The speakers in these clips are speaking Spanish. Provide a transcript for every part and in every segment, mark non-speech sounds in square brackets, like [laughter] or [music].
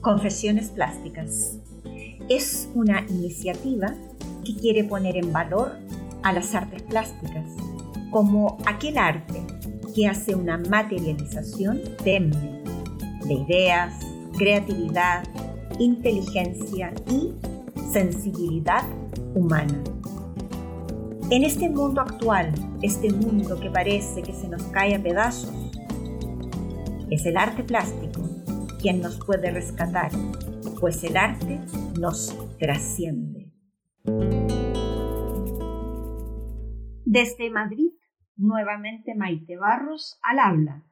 Confesiones Plásticas. Es una iniciativa que quiere poner en valor a las artes plásticas como aquel arte que hace una materialización temme de ideas, creatividad, inteligencia y sensibilidad humana. En este mundo actual, este mundo que parece que se nos cae a pedazos, es el arte plástico quien nos puede rescatar, pues el arte nos trasciende. Desde Madrid, nuevamente Maite Barros al habla.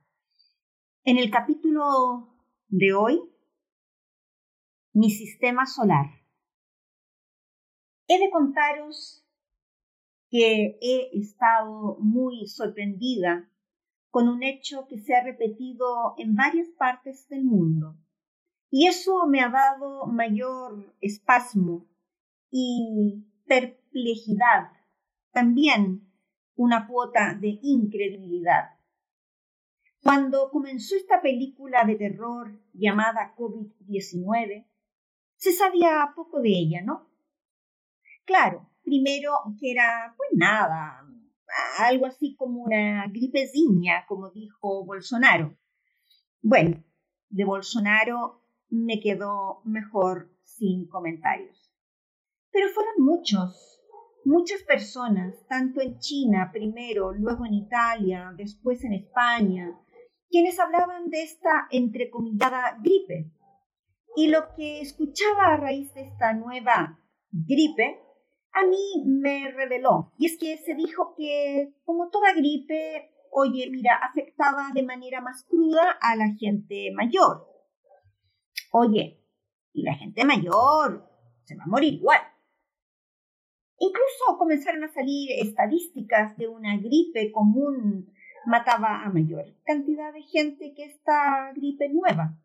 En el capítulo de hoy, mi sistema solar. He de contaros que he estado muy sorprendida con un hecho que se ha repetido en varias partes del mundo. Y eso me ha dado mayor espasmo y perplejidad, también una cuota de incredulidad. Cuando comenzó esta película de terror llamada COVID-19, se sabía poco de ella, ¿no? Claro, primero que era, pues nada, algo así como una gripezinha, como dijo Bolsonaro. Bueno, de Bolsonaro me quedó mejor sin comentarios. Pero fueron muchos, muchas personas, tanto en China primero, luego en Italia, después en España, quienes hablaban de esta entrecomillada gripe. Y lo que escuchaba a raíz de esta nueva gripe a mí me reveló. Y es que se dijo que, como toda gripe, oye, mira, afectaba de manera más cruda a la gente mayor. Oye, y la gente mayor se va a morir igual. Incluso comenzaron a salir estadísticas de una gripe común mataba a mayor cantidad de gente que esta gripe nueva.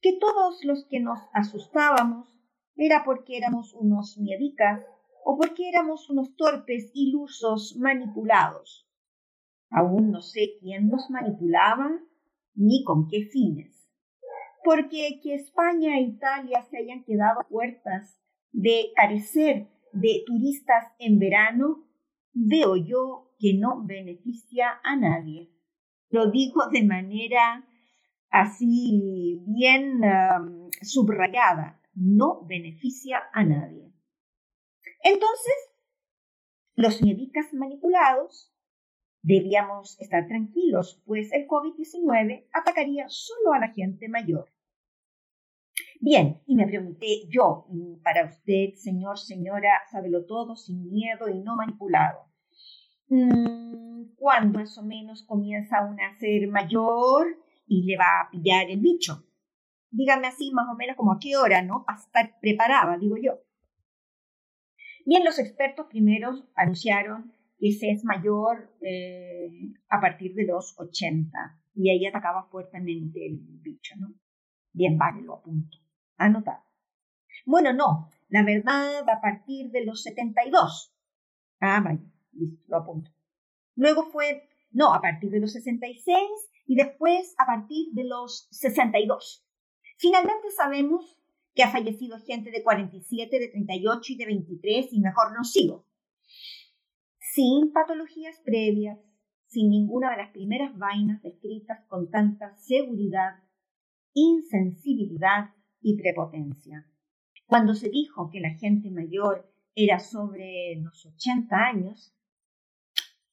Que todos los que nos asustábamos era porque éramos unos miedicas o porque éramos unos torpes, ilusos, manipulados. Aún no sé quién nos manipulaba ni con qué fines. Porque que España e Italia se hayan quedado puertas de carecer de turistas en verano, veo yo que no beneficia a nadie. Lo digo de manera así bien um, subrayada, no beneficia a nadie. Entonces, los médicos manipulados debíamos estar tranquilos, pues el COVID-19 atacaría solo a la gente mayor. Bien, y me pregunté yo, para usted, señor, señora, sábelo todo, sin miedo y no manipulado. Mm, ¿Cuándo más o menos comienza una a ser mayor y le va a pillar el bicho? Dígame así, más o menos como a qué hora, ¿no? Para estar preparada, digo yo. Bien, los expertos primeros anunciaron que se es mayor eh, a partir de los 80 y ahí atacaba fuertemente el bicho, ¿no? Bien, vale, lo apunto. Anotado. Bueno, no, la verdad a partir de los 72. Ah, vaya, listo, lo apunto. Luego fue, no, a partir de los 66 y después a partir de los 62. Finalmente sabemos que ha fallecido gente de 47, de 38 y de 23 y mejor no sigo. Sin patologías previas, sin ninguna de las primeras vainas descritas con tanta seguridad, insensibilidad y prepotencia. Cuando se dijo que la gente mayor era sobre los 80 años,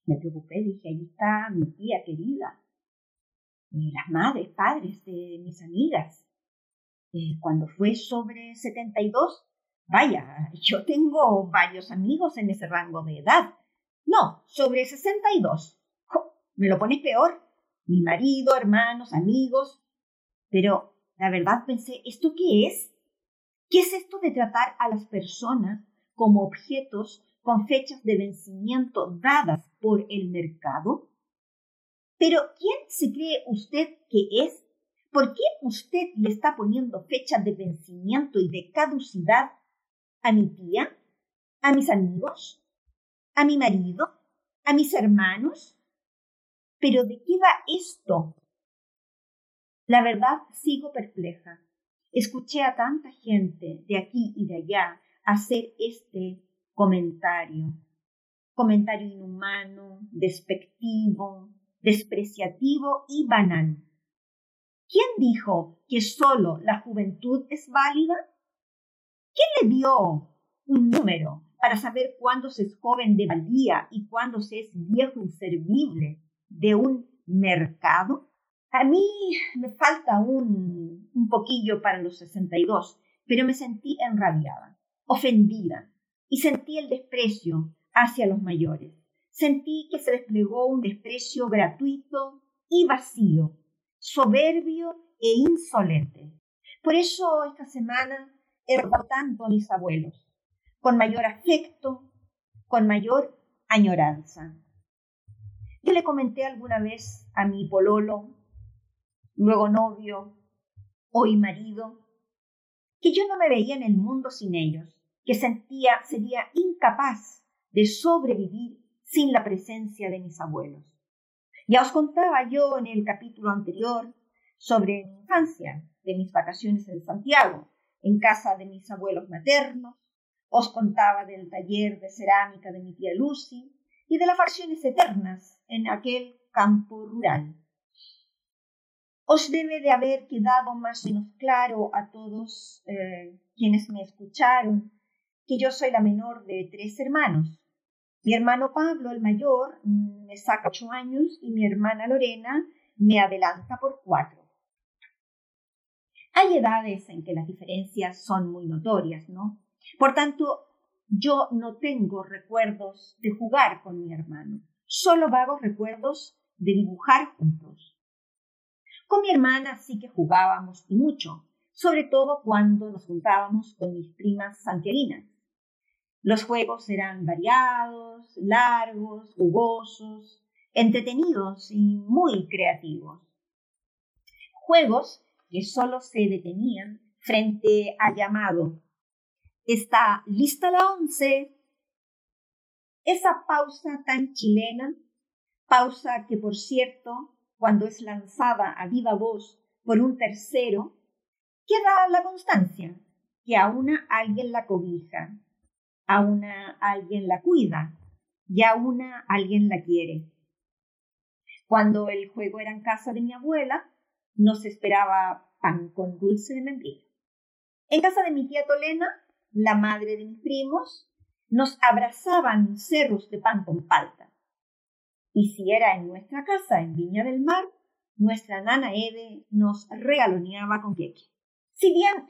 me preocupé, dije, ahí está mi tía querida, y las madres, padres de mis amigas, eh, cuando fue sobre 72, vaya, yo tengo varios amigos en ese rango de edad. No, sobre 62. me lo pone peor. Mi marido, hermanos, amigos. Pero la verdad pensé, ¿esto qué es? ¿Qué es esto de tratar a las personas como objetos con fechas de vencimiento dadas por el mercado? Pero ¿quién se cree usted que es ¿Por qué usted le está poniendo fecha de vencimiento y de caducidad a mi tía, a mis amigos, a mi marido, a mis hermanos? ¿Pero de qué va esto? La verdad, sigo perpleja. Escuché a tanta gente de aquí y de allá hacer este comentario. Comentario inhumano, despectivo, despreciativo y banal. ¿Quién dijo que solo la juventud es válida? ¿Quién le dio un número para saber cuándo se es joven de valía y cuándo se es viejo inservible de un mercado? A mí me falta un, un poquillo para los 62, pero me sentí enrabiada, ofendida, y sentí el desprecio hacia los mayores. Sentí que se desplegó un desprecio gratuito y vacío, soberbio e insolente. Por eso esta semana he tanto a mis abuelos, con mayor afecto, con mayor añoranza. Yo le comenté alguna vez a mi pololo, luego novio, hoy marido, que yo no me veía en el mundo sin ellos, que sentía sería incapaz de sobrevivir sin la presencia de mis abuelos. Ya os contaba yo en el capítulo anterior sobre mi infancia, de mis vacaciones en Santiago, en casa de mis abuelos maternos, os contaba del taller de cerámica de mi tía Lucy y de las facciones eternas en aquel campo rural. Os debe de haber quedado más o menos claro a todos eh, quienes me escucharon que yo soy la menor de tres hermanos. Mi hermano Pablo, el mayor, me saca ocho años y mi hermana Lorena me adelanta por cuatro. Hay edades en que las diferencias son muy notorias, ¿no? Por tanto, yo no tengo recuerdos de jugar con mi hermano, solo vagos recuerdos de dibujar juntos. Con mi hermana sí que jugábamos y mucho, sobre todo cuando nos juntábamos con mis primas santiarinas. Los juegos eran variados, largos, jugosos, entretenidos y muy creativos. Juegos que solo se detenían frente al llamado ¿Está lista la once? Esa pausa tan chilena, pausa que por cierto, cuando es lanzada a viva voz por un tercero, queda la constancia, que a una alguien la cobija, a una alguien la cuida y a una alguien la quiere. Cuando el juego era en casa de mi abuela, nos esperaba pan con dulce de membrillo. En casa de mi tía Tolena, la madre de mis primos, nos abrazaban cerros de pan con palta. Y si era en nuestra casa, en Viña del Mar, nuestra nana Ede nos regaloneaba con queque. Si bien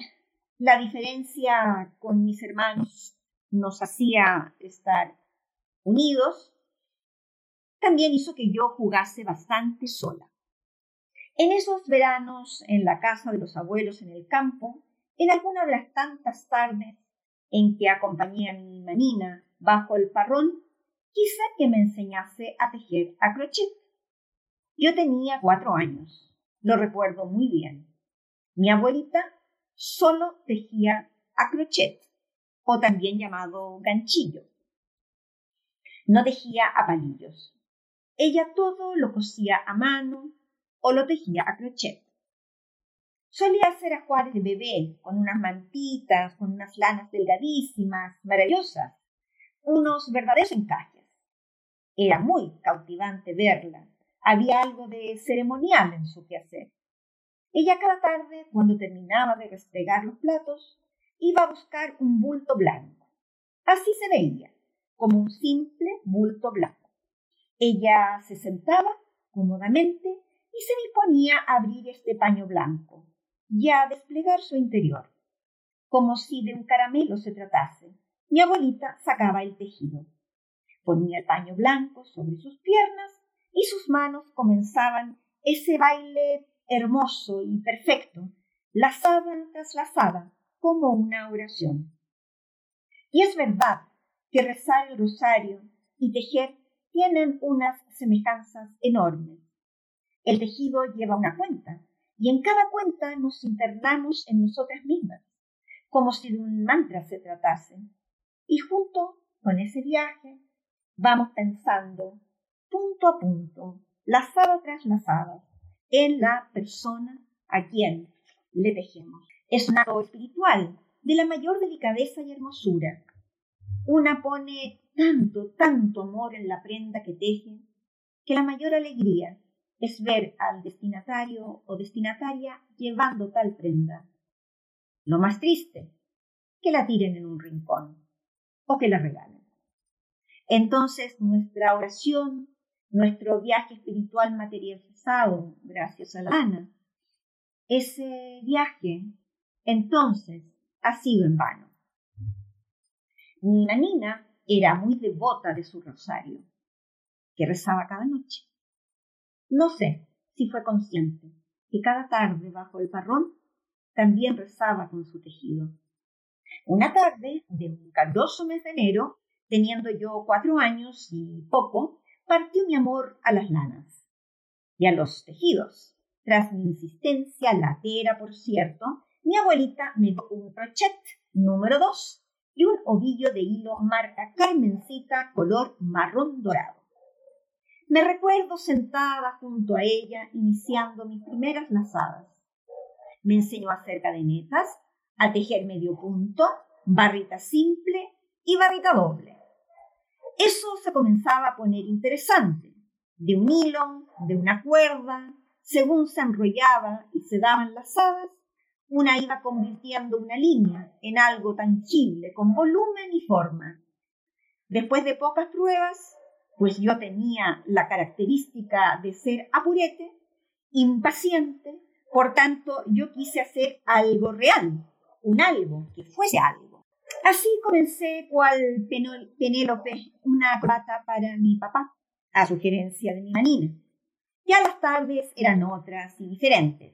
la diferencia con mis hermanos nos hacía estar unidos, también hizo que yo jugase bastante sola. En esos veranos, en la casa de los abuelos en el campo, en alguna de las tantas tardes en que acompañé a mi manina bajo el parrón, quise que me enseñase a tejer a crochet. Yo tenía cuatro años, lo recuerdo muy bien. Mi abuelita solo tejía a crochet o también llamado ganchillo. No tejía a palillos. Ella todo lo cosía a mano o lo tejía a crochet. Solía hacer ajuares de bebé con unas mantitas, con unas lanas delgadísimas, maravillosas, unos verdaderos encajes. Era muy cautivante verla. Había algo de ceremonial en su quehacer. Ella cada tarde, cuando terminaba de restregar los platos, iba a buscar un bulto blanco. Así se veía, como un simple bulto blanco. Ella se sentaba cómodamente y se disponía a abrir este paño blanco y a desplegar su interior. Como si de un caramelo se tratase, mi abuelita sacaba el tejido. Ponía el paño blanco sobre sus piernas y sus manos comenzaban ese baile hermoso y perfecto, lazada tras lazada, como una oración. Y es verdad que rezar el rosario y tejer tienen unas semejanzas enormes. El tejido lleva una cuenta, y en cada cuenta nos internamos en nosotras mismas, como si de un mantra se tratase. Y junto con ese viaje vamos pensando punto a punto, lazada tras lazada, en la persona a quien le tejemos. Es un acto espiritual de la mayor delicadeza y hermosura. Una pone tanto, tanto amor en la prenda que teje, que la mayor alegría es ver al destinatario o destinataria llevando tal prenda. Lo más triste, que la tiren en un rincón o que la regalen. Entonces nuestra oración, nuestro viaje espiritual materializado gracias a la Ana, ese viaje entonces ha sido en vano. Mi Nina era muy devota de su rosario, que rezaba cada noche. No sé si fue consciente que cada tarde bajo el parrón también rezaba con su tejido. Una tarde de un caldoso mes de enero, teniendo yo cuatro años y poco, partió mi amor a las lanas y a los tejidos. Tras mi insistencia latera, por cierto, mi abuelita me dio un crochet número dos y un ovillo de hilo marca Carmencita color marrón dorado. Me recuerdo sentada junto a ella iniciando mis primeras lazadas. Me enseñó a hacer cadenetas, a tejer medio punto, barrita simple y barrita doble. Eso se comenzaba a poner interesante. De un hilo, de una cuerda, según se enrollaba y se daban lazadas, una iba convirtiendo una línea en algo tangible, con volumen y forma. Después de pocas pruebas, pues yo tenía la característica de ser apurete, impaciente, por tanto yo quise hacer algo real, un algo, que fuese algo. Así comencé cual Penélope una pata para mi papá, a sugerencia de mi manina. Ya las tardes eran otras y diferentes.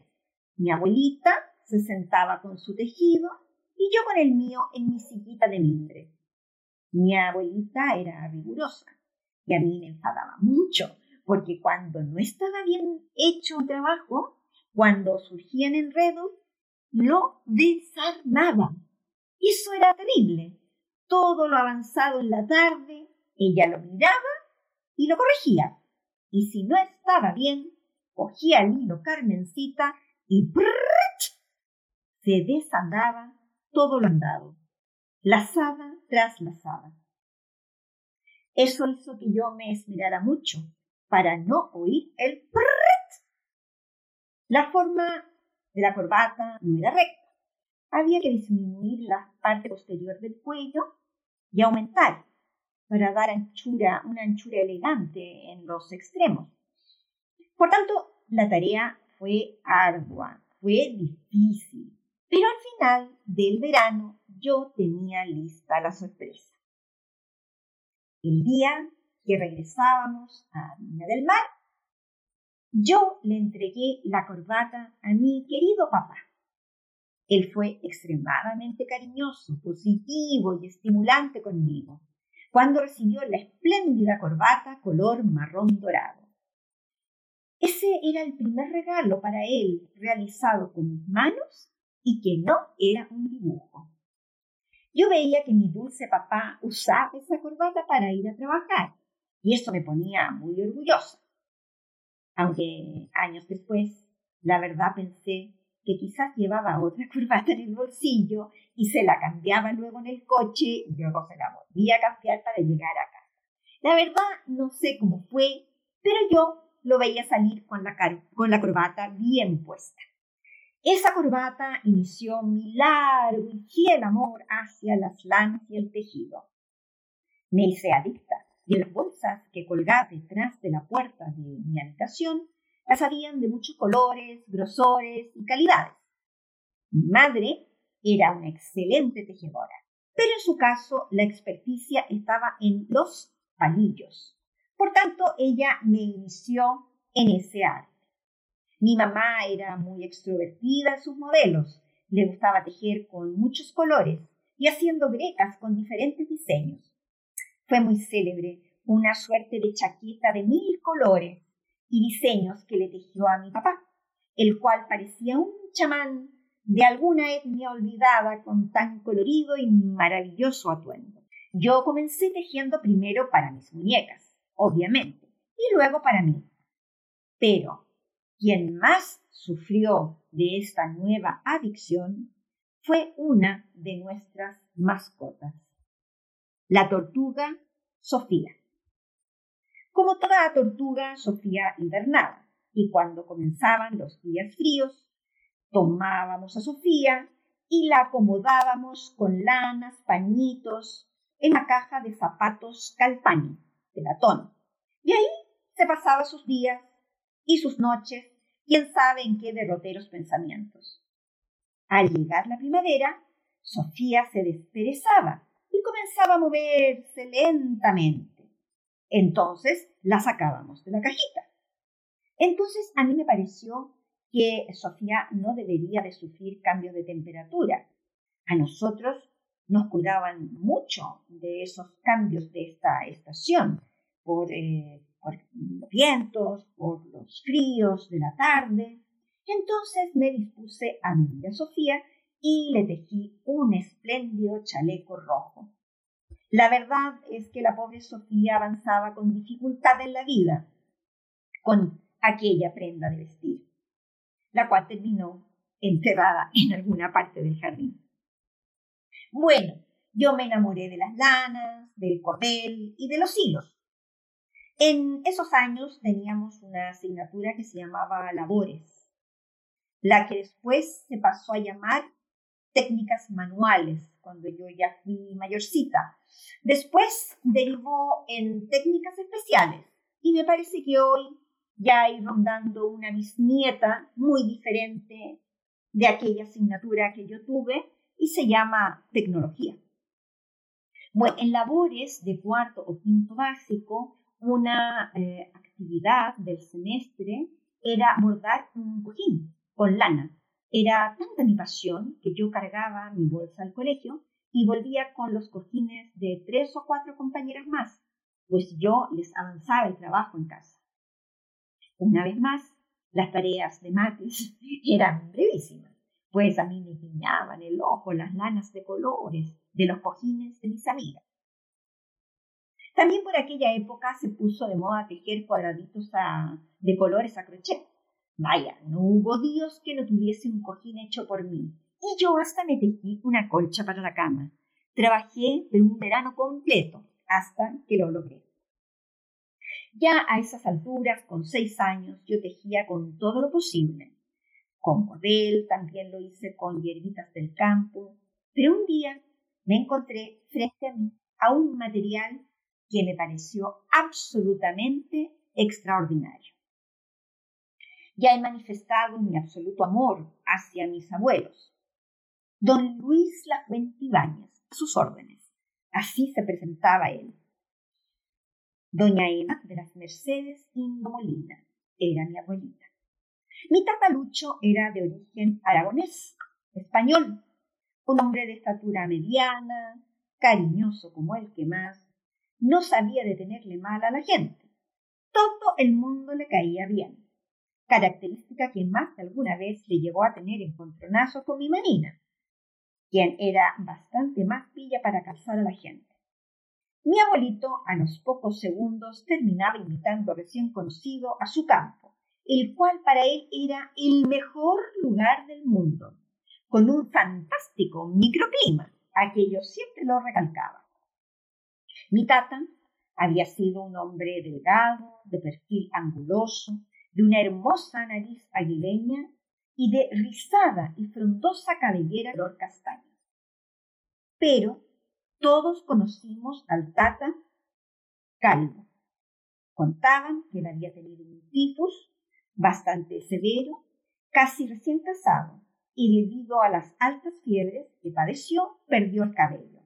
Mi abuelita se sentaba con su tejido y yo con el mío en mi sillita de mimbre. Mi abuelita era rigurosa y a mí me enfadaba mucho porque cuando no estaba bien hecho un trabajo, cuando surgían enredos, lo desarmaba. Eso era terrible. Todo lo avanzado en la tarde, ella lo miraba y lo corregía. Y si no estaba bien, cogía el hilo Carmencita y se desandaba todo lo andado, lazada tras lazada. Eso hizo que yo me esmerara mucho para no oír el prrrt. La forma de la corbata no era recta. Había que disminuir la parte posterior del cuello y aumentar para dar anchura, una anchura elegante en los extremos. Por tanto, la tarea fue ardua, fue difícil. Pero al final del verano yo tenía lista la sorpresa. El día que regresábamos a Viña del Mar, yo le entregué la corbata a mi querido papá. Él fue extremadamente cariñoso, positivo y estimulante conmigo cuando recibió la espléndida corbata color marrón dorado. Ese era el primer regalo para él realizado con mis manos y que no era un dibujo. Yo veía que mi dulce papá usaba esa corbata para ir a trabajar y eso me ponía muy orgullosa. Aunque años después, la verdad pensé que quizás llevaba otra [laughs] corbata en el bolsillo y se la cambiaba luego en el coche y luego se la volvía a cambiar para llegar a casa. La verdad no sé cómo fue, pero yo lo veía salir con la, con la corbata bien puesta. Esa corbata inició mi largo y fiel amor hacia las lanas y el tejido. Me hice adicta y las bolsas que colgaba detrás de la puerta de mi habitación las habían de muchos colores, grosores y calidades. Mi madre era una excelente tejedora, pero en su caso la experticia estaba en los palillos. Por tanto, ella me inició en ese arte. Mi mamá era muy extrovertida en sus modelos, le gustaba tejer con muchos colores y haciendo grecas con diferentes diseños. Fue muy célebre, una suerte de chaqueta de mil colores y diseños que le tejió a mi papá, el cual parecía un chamán de alguna etnia olvidada con tan colorido y maravilloso atuendo. Yo comencé tejiendo primero para mis muñecas, obviamente, y luego para mí. Pero quien más sufrió de esta nueva adicción fue una de nuestras mascotas, la tortuga Sofía. Como toda tortuga, Sofía hibernaba, y cuando comenzaban los días fríos, tomábamos a Sofía y la acomodábamos con lanas, pañitos, en la caja de zapatos Calpani, de latón. Y ahí se pasaba sus días y sus noches, quién sabe en qué derroteros pensamientos. Al llegar la primavera, Sofía se desperezaba y comenzaba a moverse lentamente. Entonces la sacábamos de la cajita. Entonces a mí me pareció que Sofía no debería de sufrir cambios de temperatura. A nosotros nos cuidaban mucho de esos cambios de esta estación, por, eh, los vientos, por los fríos de la tarde. Entonces me dispuse a mi a Sofía y le tejí un espléndido chaleco rojo. La verdad es que la pobre Sofía avanzaba con dificultad en la vida, con aquella prenda de vestir, la cual terminó enterrada en alguna parte del jardín. Bueno, yo me enamoré de las lanas, del cordel y de los hilos. En esos años teníamos una asignatura que se llamaba labores, la que después se pasó a llamar técnicas manuales cuando yo ya fui mayorcita. Después derivó en técnicas especiales y me parece que hoy ya hay rondando una bisnieta muy diferente de aquella asignatura que yo tuve y se llama tecnología. Bueno, en labores de cuarto o quinto básico, una eh, actividad del semestre era bordar un cojín con lana. Era tanta mi pasión que yo cargaba mi bolsa al colegio y volvía con los cojines de tres o cuatro compañeras más, pues yo les avanzaba el trabajo en casa. Una vez más, las tareas de mates [laughs] eran brevísimas pues a mí me guiñaban el ojo las lanas de colores de los cojines de mis amigas. También por aquella época se puso de moda tejer cuadraditos de colores a crochet. Vaya, no hubo Dios que no tuviese un cojín hecho por mí. Y yo hasta me tejí una colcha para la cama. Trabajé de un verano completo hasta que lo logré. Ya a esas alturas, con seis años, yo tejía con todo lo posible con cordel, también lo hice con hierbitas del campo, pero un día me encontré frente a mí a un material que me pareció absolutamente extraordinario. Ya he manifestado mi absoluto amor hacia mis abuelos. Don Luis Lafuente Ibáñez, a sus órdenes. Así se presentaba él. Doña Emma de las Mercedes Indomolina era mi abuelita. Mi tatalucho era de origen aragonés, español, un hombre de estatura mediana, cariñoso como el que más, no sabía detenerle mal a la gente. Todo el mundo le caía bien, característica que más de alguna vez le llevó a tener encontronazos con mi manina, quien era bastante más pilla para calzar a la gente. Mi abuelito, a los pocos segundos, terminaba invitando recién conocido a su campo el cual para él era el mejor lugar del mundo, con un fantástico microclima, aquello siempre lo recalcaba. Mi tata había sido un hombre delgado, de perfil anguloso, de una hermosa nariz aguileña y de rizada y frondosa cabellera color castaño. Pero todos conocimos al tata calvo. Contaban que él había tenido un tifus bastante severo, casi recién casado, y debido a las altas fiebres que padeció, perdió el cabello.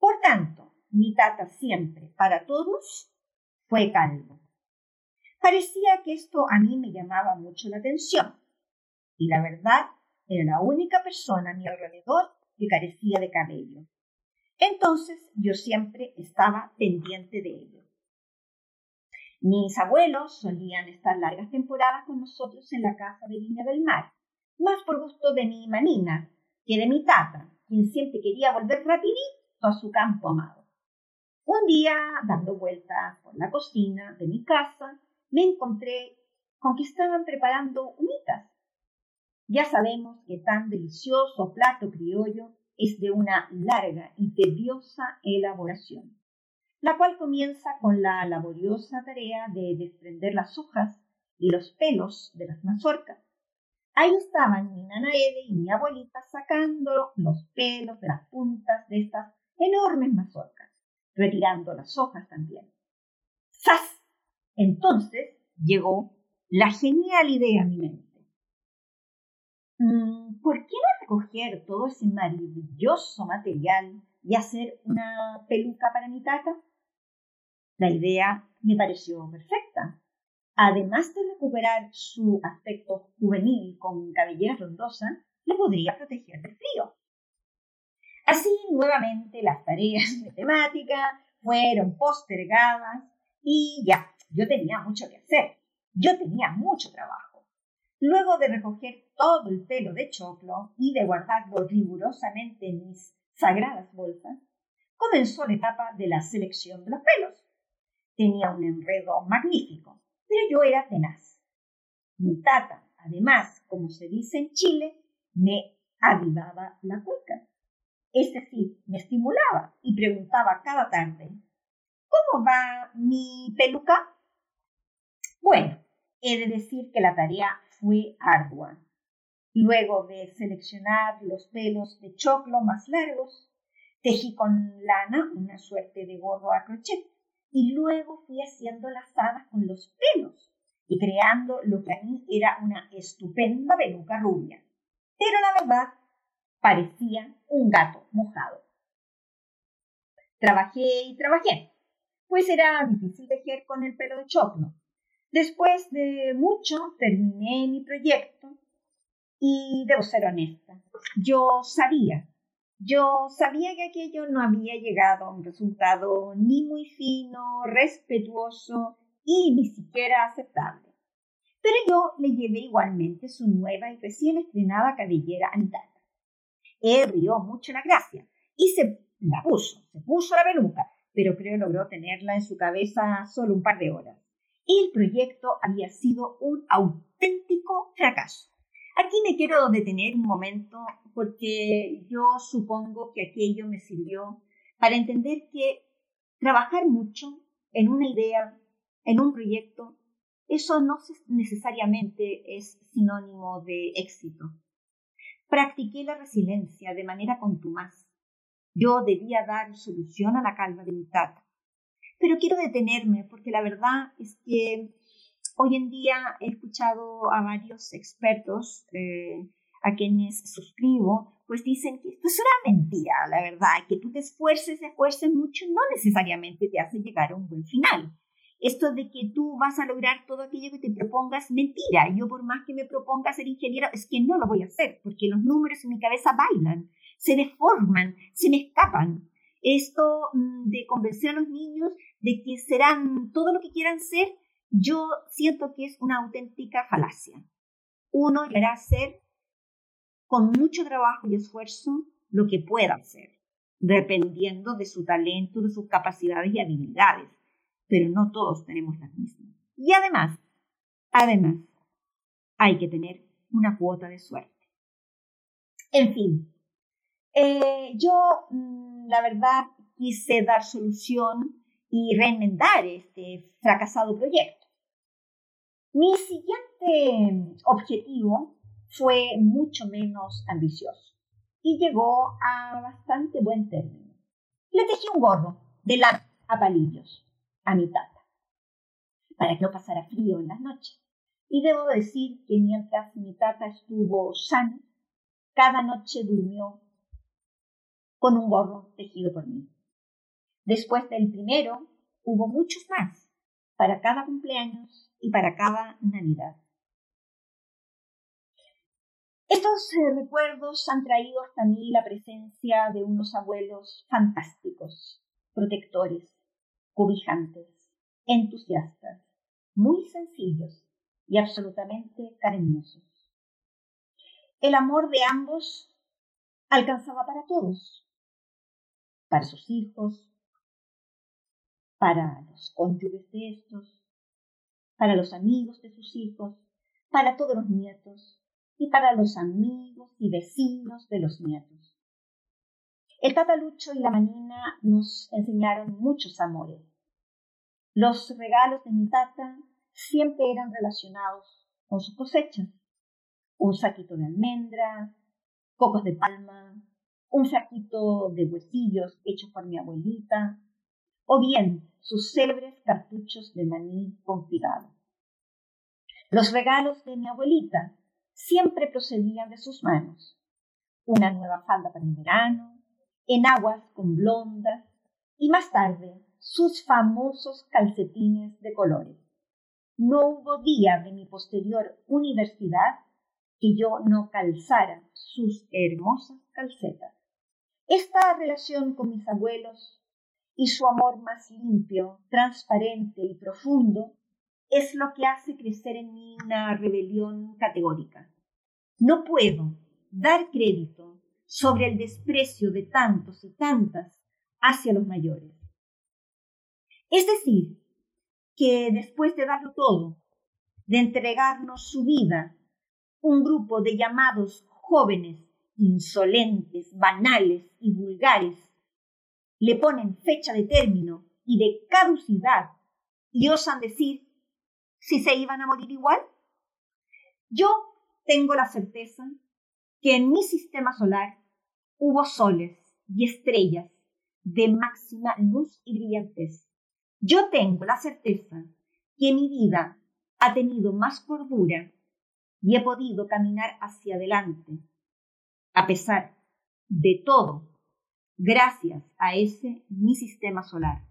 Por tanto, mi tata siempre, para todos, fue calvo. Parecía que esto a mí me llamaba mucho la atención, y la verdad era la única persona a mi alrededor que carecía de cabello. Entonces yo siempre estaba pendiente de ello. Mis abuelos solían estar largas temporadas con nosotros en la casa de Viña del Mar, más por gusto de mi manina que de mi tata, quien siempre quería volver rapidito a su campo amado. Un día, dando vueltas por la cocina de mi casa, me encontré con que estaban preparando humitas. Ya sabemos que tan delicioso plato criollo es de una larga y tediosa elaboración, la cual comienza con la laboriosa tarea de desprender las hojas y los pelos de las mazorcas. Ahí estaban mi nana Ede y mi abuelita sacando los pelos de las puntas de estas enormes mazorcas, retirando las hojas también. ¡Zas! Entonces llegó la genial idea a mi mente. Mm, ¿Por qué no recoger todo ese maravilloso material y hacer una peluca para mi tata? La idea me pareció perfecta. Además de recuperar su aspecto juvenil con cabellera frondosa, le podría proteger del frío. Así, nuevamente, las tareas de temática fueron postergadas y ya, yo tenía mucho que hacer. Yo tenía mucho trabajo. Luego de recoger todo el pelo de choclo y de guardarlo rigurosamente en mis sagradas bolsas, comenzó la etapa de la selección de los pelos. Tenía un enredo magnífico, pero yo era tenaz. Mi tata, además, como se dice en Chile, me avivaba la cueca. Es decir, me estimulaba y preguntaba cada tarde, ¿cómo va mi peluca? Bueno, he de decir que la tarea fue ardua. Luego de seleccionar los pelos de choclo más largos, tejí con lana una suerte de gorro a crochet y luego fui haciendo lazadas con los pelos y creando lo que a mí era una estupenda peluca rubia. Pero la verdad parecía un gato mojado. Trabajé y trabajé, pues era difícil tejer con el pelo de choclo, Después de mucho terminé mi proyecto y debo ser honesta, yo sabía, yo sabía que aquello no había llegado a un resultado ni muy fino, respetuoso y ni siquiera aceptable. Pero yo le llevé igualmente su nueva y recién estrenada cabellera a tata. Él rió mucho la gracia y se la puso, se puso la peluca, pero creo logró tenerla en su cabeza solo un par de horas el proyecto había sido un auténtico fracaso. Aquí me quiero detener un momento porque yo supongo que aquello me sirvió para entender que trabajar mucho en una idea, en un proyecto, eso no necesariamente es sinónimo de éxito. Practiqué la resiliencia de manera contumaz. Yo debía dar solución a la calma de mi tata. Pero quiero detenerme porque la verdad es que hoy en día he escuchado a varios expertos eh, a quienes suscribo, pues dicen que esto es una mentira, la verdad, que tú te esfuerces, te esfuerces mucho, no necesariamente te hace llegar a un buen final. Esto de que tú vas a lograr todo aquello que te propongas, mentira. Yo por más que me proponga ser ingeniero, es que no lo voy a hacer, porque los números en mi cabeza bailan, se deforman, se me escapan. Esto mm, de convencer a los niños de que serán todo lo que quieran ser, yo siento que es una auténtica falacia. Uno a ser con mucho trabajo y esfuerzo lo que pueda hacer, dependiendo de su talento, de sus capacidades y habilidades, pero no todos tenemos las mismas. Y además, además, hay que tener una cuota de suerte. En fin, eh, yo mm, la verdad quise dar solución y reenmendar este fracasado proyecto. Mi siguiente objetivo fue mucho menos ambicioso y llegó a bastante buen término. Le tejí un gorro de la a palillos a mi tata para que no pasara frío en las noches. Y debo decir que mientras mi tata estuvo sana, cada noche durmió con un gorro tejido por mí. Después del primero, hubo muchos más, para cada cumpleaños y para cada Navidad. Estos eh, recuerdos han traído hasta mí la presencia de unos abuelos fantásticos, protectores, cobijantes, entusiastas, muy sencillos y absolutamente cariñosos. El amor de ambos alcanzaba para todos, para sus hijos, para los cónyuges de estos, para los amigos de sus hijos, para todos los nietos y para los amigos y vecinos de los nietos. El tatalucho y la manina nos enseñaron muchos amores. Los regalos de mi tata siempre eran relacionados con su cosecha. Un saquito de almendras, cocos de palma, un saquito de huesillos hecho por mi abuelita, o bien sus célebres cartuchos de maní confitado. Los regalos de mi abuelita siempre procedían de sus manos. Una nueva falda para el verano, enaguas con blondas y más tarde sus famosos calcetines de colores. No hubo día de mi posterior universidad que yo no calzara sus hermosas calcetas. Esta relación con mis abuelos y su amor más limpio, transparente y profundo es lo que hace crecer en mí una rebelión categórica. No puedo dar crédito sobre el desprecio de tantos y tantas hacia los mayores. Es decir, que después de darlo todo, de entregarnos su vida, un grupo de llamados jóvenes insolentes, banales y vulgares, le ponen fecha de término y de caducidad y osan decir si se iban a morir igual? Yo tengo la certeza que en mi sistema solar hubo soles y estrellas de máxima luz y brillantez. Yo tengo la certeza que mi vida ha tenido más cordura y he podido caminar hacia adelante, a pesar de todo, gracias a ese mi sistema solar.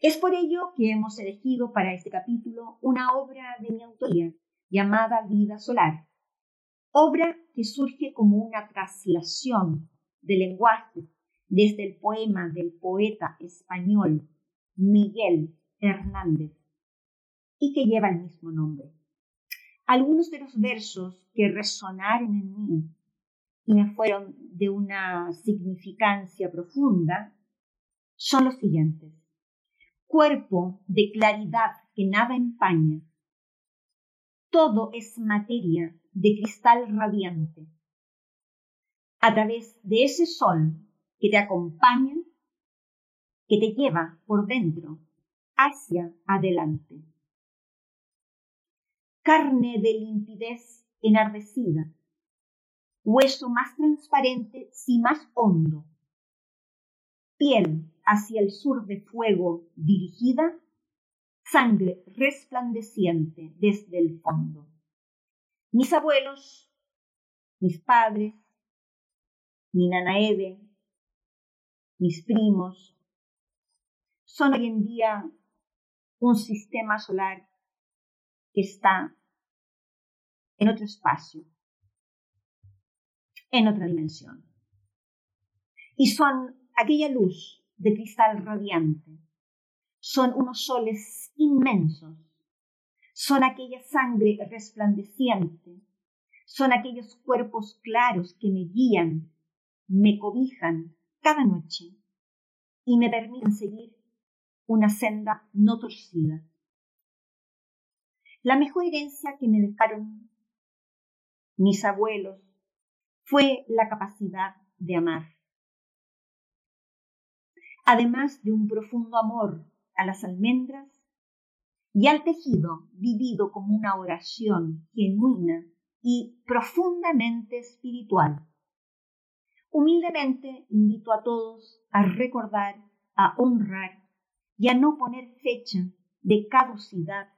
Es por ello que hemos elegido para este capítulo una obra de mi autoría llamada Vida Solar, obra que surge como una traslación del lenguaje desde el poema del poeta español Miguel Hernández y que lleva el mismo nombre. Algunos de los versos que resonaron en mí y me fueron de una significancia profunda son los siguientes cuerpo de claridad que nada empaña. Todo es materia de cristal radiante. A través de ese sol que te acompaña, que te lleva por dentro, hacia adelante. Carne de limpidez enardecida, hueso más transparente si más hondo, piel hacia el sur de fuego dirigida, sangre resplandeciente desde el fondo. Mis abuelos, mis padres, mi nana Ede, mis primos, son hoy en día un sistema solar que está en otro espacio, en otra dimensión. Y son aquella luz de cristal radiante. Son unos soles inmensos. Son aquella sangre resplandeciente. Son aquellos cuerpos claros que me guían, me cobijan cada noche y me permiten seguir una senda no torcida. La mejor herencia que me dejaron mis abuelos fue la capacidad de amar además de un profundo amor a las almendras y al tejido vivido como una oración genuina y profundamente espiritual. Humildemente invito a todos a recordar, a honrar y a no poner fecha de caducidad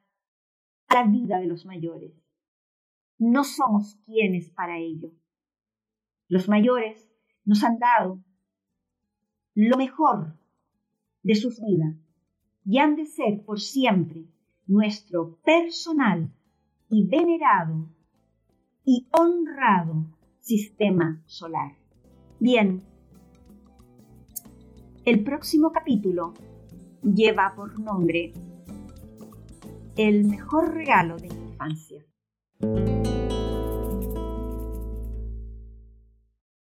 a la vida de los mayores. No somos quienes para ello. Los mayores nos han dado lo mejor de sus vidas y han de ser por siempre nuestro personal y venerado y honrado sistema solar. Bien, el próximo capítulo lleva por nombre El mejor regalo de mi infancia.